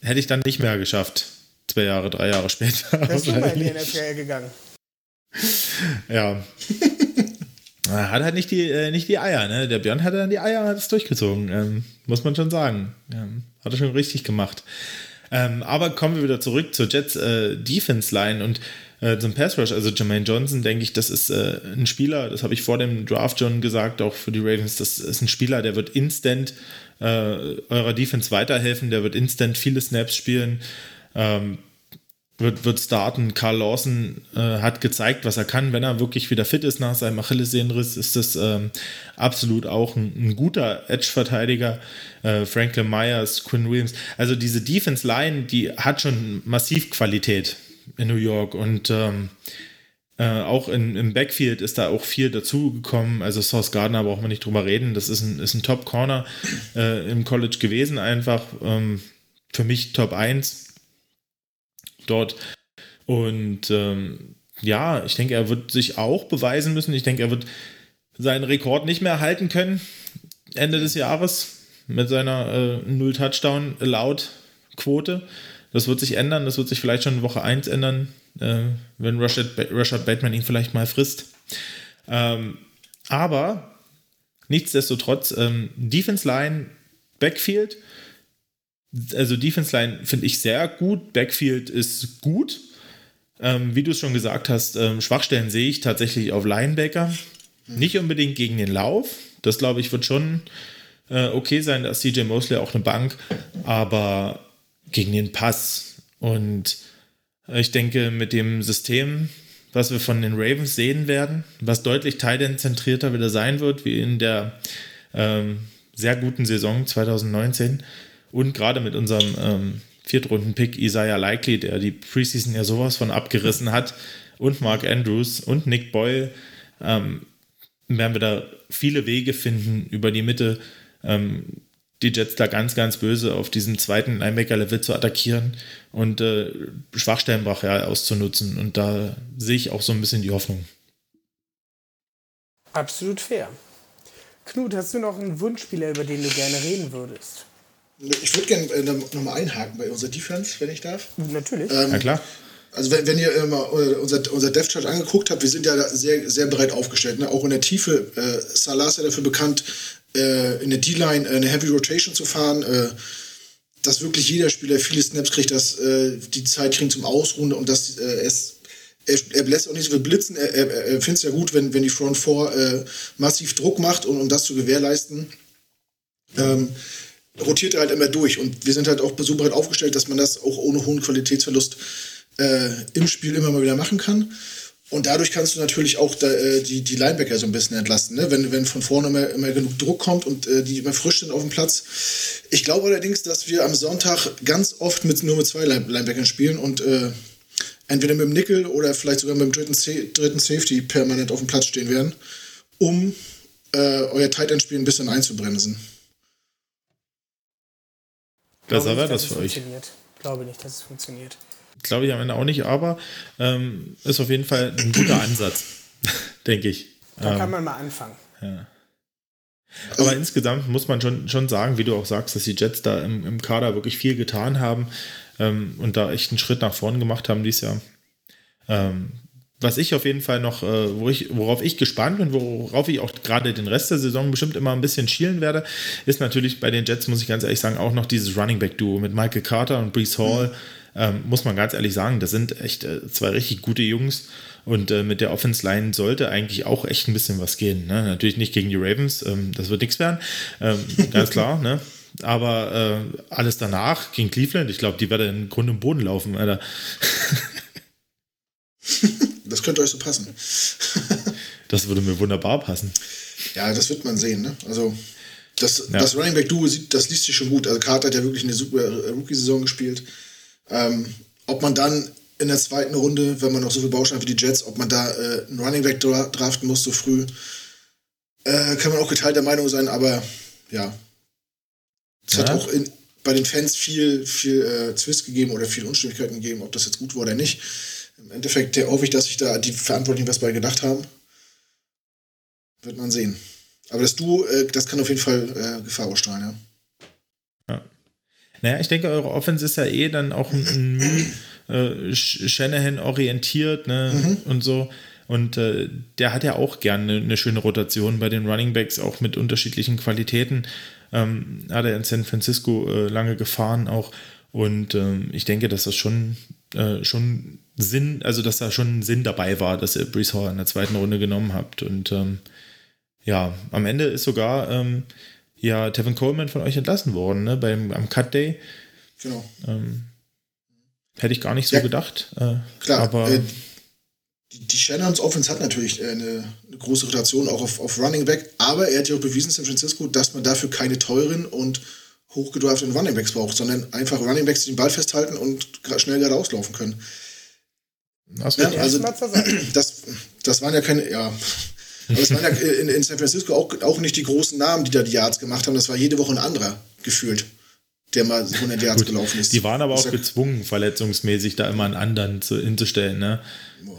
Hätte ich dann nicht mehr geschafft. Zwei Jahre, drei Jahre später. Der ist schon mal in die NFL gegangen. ja. Hat halt nicht die, äh, nicht die Eier, ne? Der Björn hat dann die Eier hat es durchgezogen, ähm, muss man schon sagen. Ähm, hat er schon richtig gemacht. Ähm, aber kommen wir wieder zurück zur Jets äh, Defense Line und äh, zum Pass Rush. Also Jermaine Johnson, denke ich, das ist äh, ein Spieler, das habe ich vor dem Draft schon gesagt, auch für die Ravens, das ist ein Spieler, der wird instant äh, eurer Defense weiterhelfen, der wird instant viele Snaps spielen. Ähm, wird, wird starten. Carl Lawson äh, hat gezeigt, was er kann. Wenn er wirklich wieder fit ist nach seinem Achillessehnenriss, ist das ähm, absolut auch ein, ein guter Edge-Verteidiger. Äh, Franklin Myers, Quinn Williams. Also diese Defense-Line, die hat schon massiv Qualität in New York und ähm, äh, auch in, im Backfield ist da auch viel dazugekommen. Also Sauce Gardner braucht man nicht drüber reden. Das ist ein, ist ein Top-Corner äh, im College gewesen einfach. Ähm, für mich Top 1 dort. Und ähm, ja, ich denke, er wird sich auch beweisen müssen. Ich denke, er wird seinen Rekord nicht mehr halten können Ende des Jahres mit seiner äh, Null-Touchdown-Allowed-Quote. Das wird sich ändern. Das wird sich vielleicht schon in Woche 1 ändern, äh, wenn Rashad, Rashad Bateman ihn vielleicht mal frisst. Ähm, aber nichtsdestotrotz, ähm, Defense Line, Backfield, also Defense Line finde ich sehr gut, Backfield ist gut. Ähm, wie du es schon gesagt hast, ähm, Schwachstellen sehe ich tatsächlich auf Linebacker. Mhm. Nicht unbedingt gegen den Lauf. Das glaube ich wird schon äh, okay sein, dass CJ Mosley auch eine Bank, aber gegen den Pass. Und äh, ich denke, mit dem System, was wir von den Ravens sehen werden, was deutlich Titan-zentrierter wieder sein wird, wie in der ähm, sehr guten Saison 2019, und gerade mit unserem ähm, Viertrunden-Pick Isaiah Likely, der die Preseason ja sowas von abgerissen hat, und Mark Andrews und Nick Boyle, ähm, werden wir da viele Wege finden, über die Mitte ähm, die Jets da ganz, ganz böse auf diesem zweiten Linebacker-Level zu attackieren und äh, Schwachstellen auszunutzen. Und da sehe ich auch so ein bisschen die Hoffnung. Absolut fair. Knut, hast du noch einen Wunschspieler, über den du gerne reden würdest? Ich würde gerne äh, nochmal einhaken bei unserer Defense, wenn ich darf. Natürlich. Ähm, Na klar. Also wenn, wenn ihr äh, mal unser, unser Death Chart angeguckt habt, wir sind ja sehr, sehr breit aufgestellt. Ne? Auch in der Tiefe. Äh, Salah ist ja dafür bekannt, äh, in der D-Line äh, eine Heavy Rotation zu fahren. Äh, dass wirklich jeder Spieler viele Snaps kriegt, dass äh, die Zeit kriegen zum Ausruhen und dass es er, er lässt auch nicht so viel blitzen. Er, er, er findet es ja gut, wenn, wenn die Front 4 massiv Druck macht, um, um das zu gewährleisten. Ähm, rotiert er halt immer durch. Und wir sind halt auch so breit aufgestellt, dass man das auch ohne hohen Qualitätsverlust äh, im Spiel immer mal wieder machen kann. Und dadurch kannst du natürlich auch da, äh, die, die Linebacker so ein bisschen entlasten, ne? wenn, wenn von vorne immer, immer genug Druck kommt und äh, die immer frisch sind auf dem Platz. Ich glaube allerdings, dass wir am Sonntag ganz oft mit, nur mit zwei Linebackern spielen und äh, entweder mit dem Nickel oder vielleicht sogar mit dem dritten, dritten Safety permanent auf dem Platz stehen werden, um äh, euer Tight End Spiel ein bisschen einzubremsen. Besser wäre das für euch. Glaube nicht, dass es funktioniert. Glaube ich am Ende auch nicht, aber ähm, ist auf jeden Fall ein guter Ansatz, denke ich. Da ähm, kann man mal anfangen. Ja. Aber also, insgesamt muss man schon, schon sagen, wie du auch sagst, dass die Jets da im, im Kader wirklich viel getan haben ähm, und da echt einen Schritt nach vorn gemacht haben dieses Jahr. Ähm, was ich auf jeden Fall noch, äh, wo ich, worauf ich gespannt bin, worauf ich auch gerade den Rest der Saison bestimmt immer ein bisschen schielen werde, ist natürlich bei den Jets, muss ich ganz ehrlich sagen, auch noch dieses Running Back Duo mit Michael Carter und Brees Hall. Mhm. Ähm, muss man ganz ehrlich sagen, das sind echt äh, zwei richtig gute Jungs. Und äh, mit der Offense Line sollte eigentlich auch echt ein bisschen was gehen. Ne? Natürlich nicht gegen die Ravens, ähm, das wird nichts werden, ähm, ganz klar. Ne? Aber äh, alles danach gegen Cleveland, ich glaube, die werden in Grund und Boden laufen, Alter. Das könnte euch so passen. das würde mir wunderbar passen. Ja, das wird man sehen. Ne? Also das, ja. das Running Back Duo das liest sich schon gut. Also Carter hat ja wirklich eine super Rookie-Saison gespielt. Ähm, ob man dann in der zweiten Runde, wenn man noch so viel Bausteine wie die Jets, ob man da äh, einen Running Back draften muss so früh, äh, kann man auch geteilter Meinung sein. Aber ja, es ja. hat auch in, bei den Fans viel, viel äh, Zwist gegeben oder viel Unstimmigkeiten gegeben, ob das jetzt gut war oder nicht. Im Endeffekt hoffe ich, dass sich da die Verantwortlichen was bei gedacht haben. Wird man sehen. Aber das Duo, äh, das kann auf jeden Fall äh, Gefahr ausstrahlen, ja. ja. Naja, ich denke, eure Offense ist ja eh dann auch ein, ein äh, Shanahan orientiert ne? Mhm. und so. Und äh, der hat ja auch gerne eine, schöne Rotation bei den Running Backs, auch mit unterschiedlichen Qualitäten. Ähm, hat er in San Francisco äh, lange gefahren auch. Und ähm, ich denke, dass das schon, äh, schon Sinn, also dass da schon Sinn dabei war, dass ihr Brees Hall in der zweiten Runde genommen habt. Und ähm, ja, am Ende ist sogar ähm, ja Tevin Coleman von euch entlassen worden, ne, beim am Cut Day. Genau. Ähm, hätte ich gar nicht so ja, gedacht. Äh, klar, aber äh, die, die Shannons Offense hat natürlich äh, eine, eine, große Rotation auch auf, auf Running Back, aber er hat ja auch bewiesen in San Francisco, dass man dafür keine teuren und hochgedrafteten Running Backs braucht, sondern einfach Running Backs, die den Ball festhalten und schnell geradeaus laufen können. Das ja, also, das, das waren ja keine, ja. Aber es waren ja in, in San Francisco auch, auch nicht die großen Namen, die da die Yards gemacht haben. Das war jede Woche ein anderer gefühlt, der mal 100 Yards Gut, gelaufen ist. Die waren aber auch gezwungen, verletzungsmäßig da immer einen anderen zu, hinzustellen. Ne?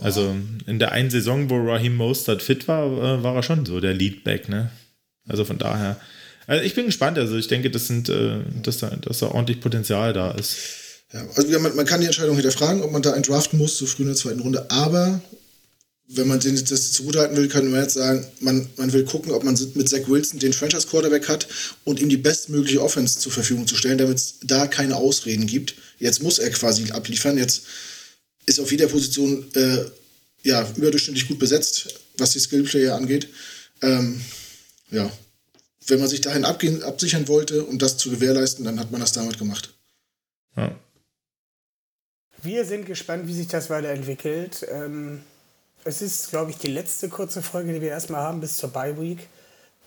Also in der einen Saison, wo Raheem Mostert fit war, äh, war er schon so der Leadback. Ne? Also von daher. Also ich bin gespannt. Also ich denke, das sind, äh, dass, da, dass da ordentlich Potenzial da ist. Ja, also man, man kann die Entscheidung hinterfragen, ob man da einen draften muss, so früh in der zweiten Runde. Aber wenn man das zugutehalten will, könnte man jetzt sagen, man, man will gucken, ob man mit Zach Wilson den Franchise-Quarterback hat und ihm die bestmögliche Offense zur Verfügung zu stellen, damit es da keine Ausreden gibt. Jetzt muss er quasi abliefern. Jetzt ist auf jeder Position äh, ja, überdurchschnittlich gut besetzt, was die Skillplayer angeht. Ähm, ja, wenn man sich dahin abgehen, absichern wollte, um das zu gewährleisten, dann hat man das damit gemacht. Ja. Wir sind gespannt, wie sich das weiterentwickelt. Ähm, es ist, glaube ich, die letzte kurze Folge, die wir erstmal haben bis zur Bye Week.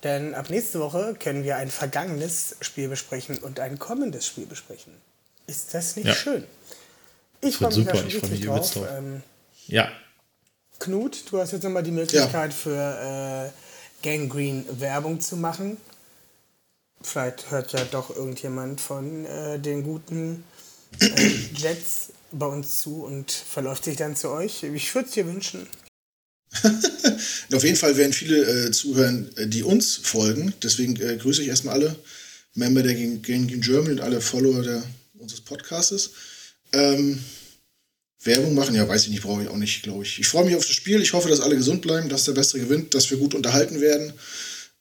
Denn ab nächste Woche können wir ein vergangenes Spiel besprechen und ein kommendes Spiel besprechen. Ist das nicht ja. schön? Ich freue mich da schon richtig drauf. drauf. Ähm, ja. Knut, du hast jetzt nochmal die Möglichkeit ja. für äh, Gangrene Werbung zu machen. Vielleicht hört ja doch irgendjemand von äh, den guten äh, Jets bei uns zu und verläuft sich dann zu euch. Ich würde es dir wünschen. Auf jeden Fall werden viele äh, zuhören, äh, die uns folgen. Deswegen äh, grüße ich erstmal alle Member der Gang in Germany und alle Follower der, unseres Podcastes. Ähm, Werbung machen, ja, weiß ich nicht, brauche ich auch nicht, glaube ich. Ich freue mich auf das Spiel. Ich hoffe, dass alle gesund bleiben, dass der Bessere gewinnt, dass wir gut unterhalten werden.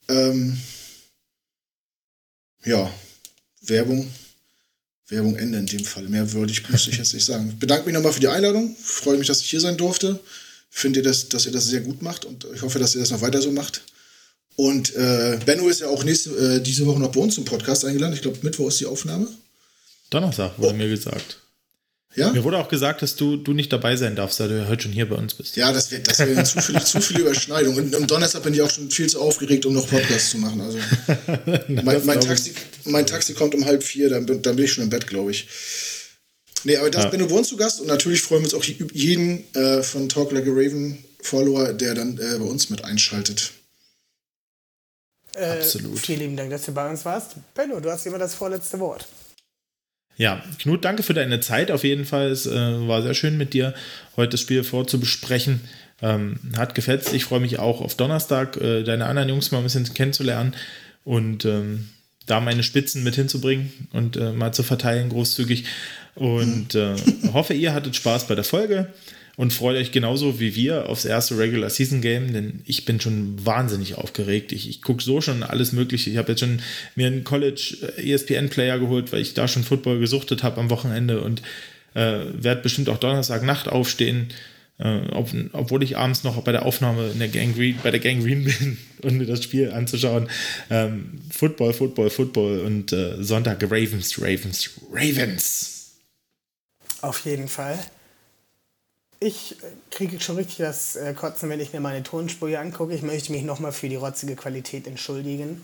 Ähm, ja, Werbung Werbung Ende in dem Fall. Mehr würde ich, müsste ich jetzt nicht sagen. Ich bedanke mich nochmal für die Einladung. Ich freue mich, dass ich hier sein durfte. Finde, dass, dass ihr das sehr gut macht und ich hoffe, dass ihr das noch weiter so macht. Und äh, Benno ist ja auch nächste, äh, diese Woche noch bei uns zum Podcast eingeladen. Ich glaube, Mittwoch ist die Aufnahme. Donnerstag wurde oh. mir gesagt. Ja? Mir wurde auch gesagt, dass du, du nicht dabei sein darfst, da du ja heute schon hier bei uns bist. Ja, das wäre das wär zu viel, zu viel Überschneidung. Und am Donnerstag bin ich auch schon viel zu aufgeregt, um noch Podcasts zu machen. Also mein, mein, Taxi, mein Taxi kommt um halb vier, dann, bin- dann bin ich schon im Bett, glaube ich. Nee, aber das Ja. bin du bei uns zu Gast und natürlich freuen wir uns auch jeden äh, von Talk Like a Raven Follower, der dann äh, bei uns mit einschaltet. Äh, Absolut. Vielen lieben Dank, dass du bei uns warst. Benno, du hast immer das vorletzte Wort. Ja, Knut, danke für deine Zeit auf jeden Fall. Es äh, war sehr schön mit dir, heute das Spiel vorzubesprechen. Ähm, hat gefetzt. Ich freue mich auch auf Donnerstag, äh, deine anderen Jungs mal ein bisschen kennenzulernen und ähm, da meine Spitzen mit hinzubringen und äh, mal zu verteilen, großzügig. Und äh, hoffe, ihr hattet Spaß bei der Folge und freut euch genauso wie wir aufs erste Regular Season Game, denn ich bin schon wahnsinnig aufgeregt. Ich, ich gucke so schon alles Mögliche. Ich habe jetzt schon mir einen College äh, ESPN Player geholt, weil ich da schon Football gesuchtet habe am Wochenende und äh, werde bestimmt auch Donnerstag Nacht aufstehen, äh, ob, obwohl ich abends noch bei der Aufnahme in der Gangrene, bei der Gangrene bin und mir das Spiel anzuschauen. Ähm, Football, Football, Football und äh, Sonntag Ravens, Ravens, Ravens. Auf jeden Fall. Ich kriege schon richtig das äh, Kotzen, wenn ich mir meine Tonspur hier angucke. Ich möchte mich nochmal für die rotzige Qualität entschuldigen.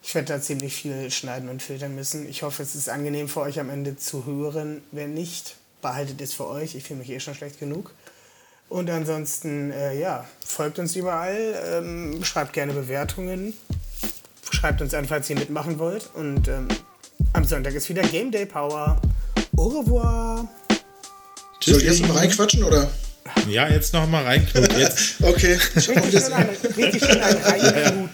Ich werde da ziemlich viel schneiden und filtern müssen. Ich hoffe, es ist angenehm für euch am Ende zu hören. Wenn nicht, behaltet es für euch. Ich fühle mich eh schon schlecht genug. Und ansonsten, äh, ja, folgt uns überall, ähm, schreibt gerne Bewertungen, schreibt uns an, falls ihr mitmachen wollt. Und ähm, am Sonntag ist wieder Game Day Power. Au revoir. Soll ich jetzt noch mal reinquatschen oder? Ja, jetzt noch mal rein, Knut. Jetzt Okay, Richtig schön Wiedersehen. ein, richtig schön ein Reihen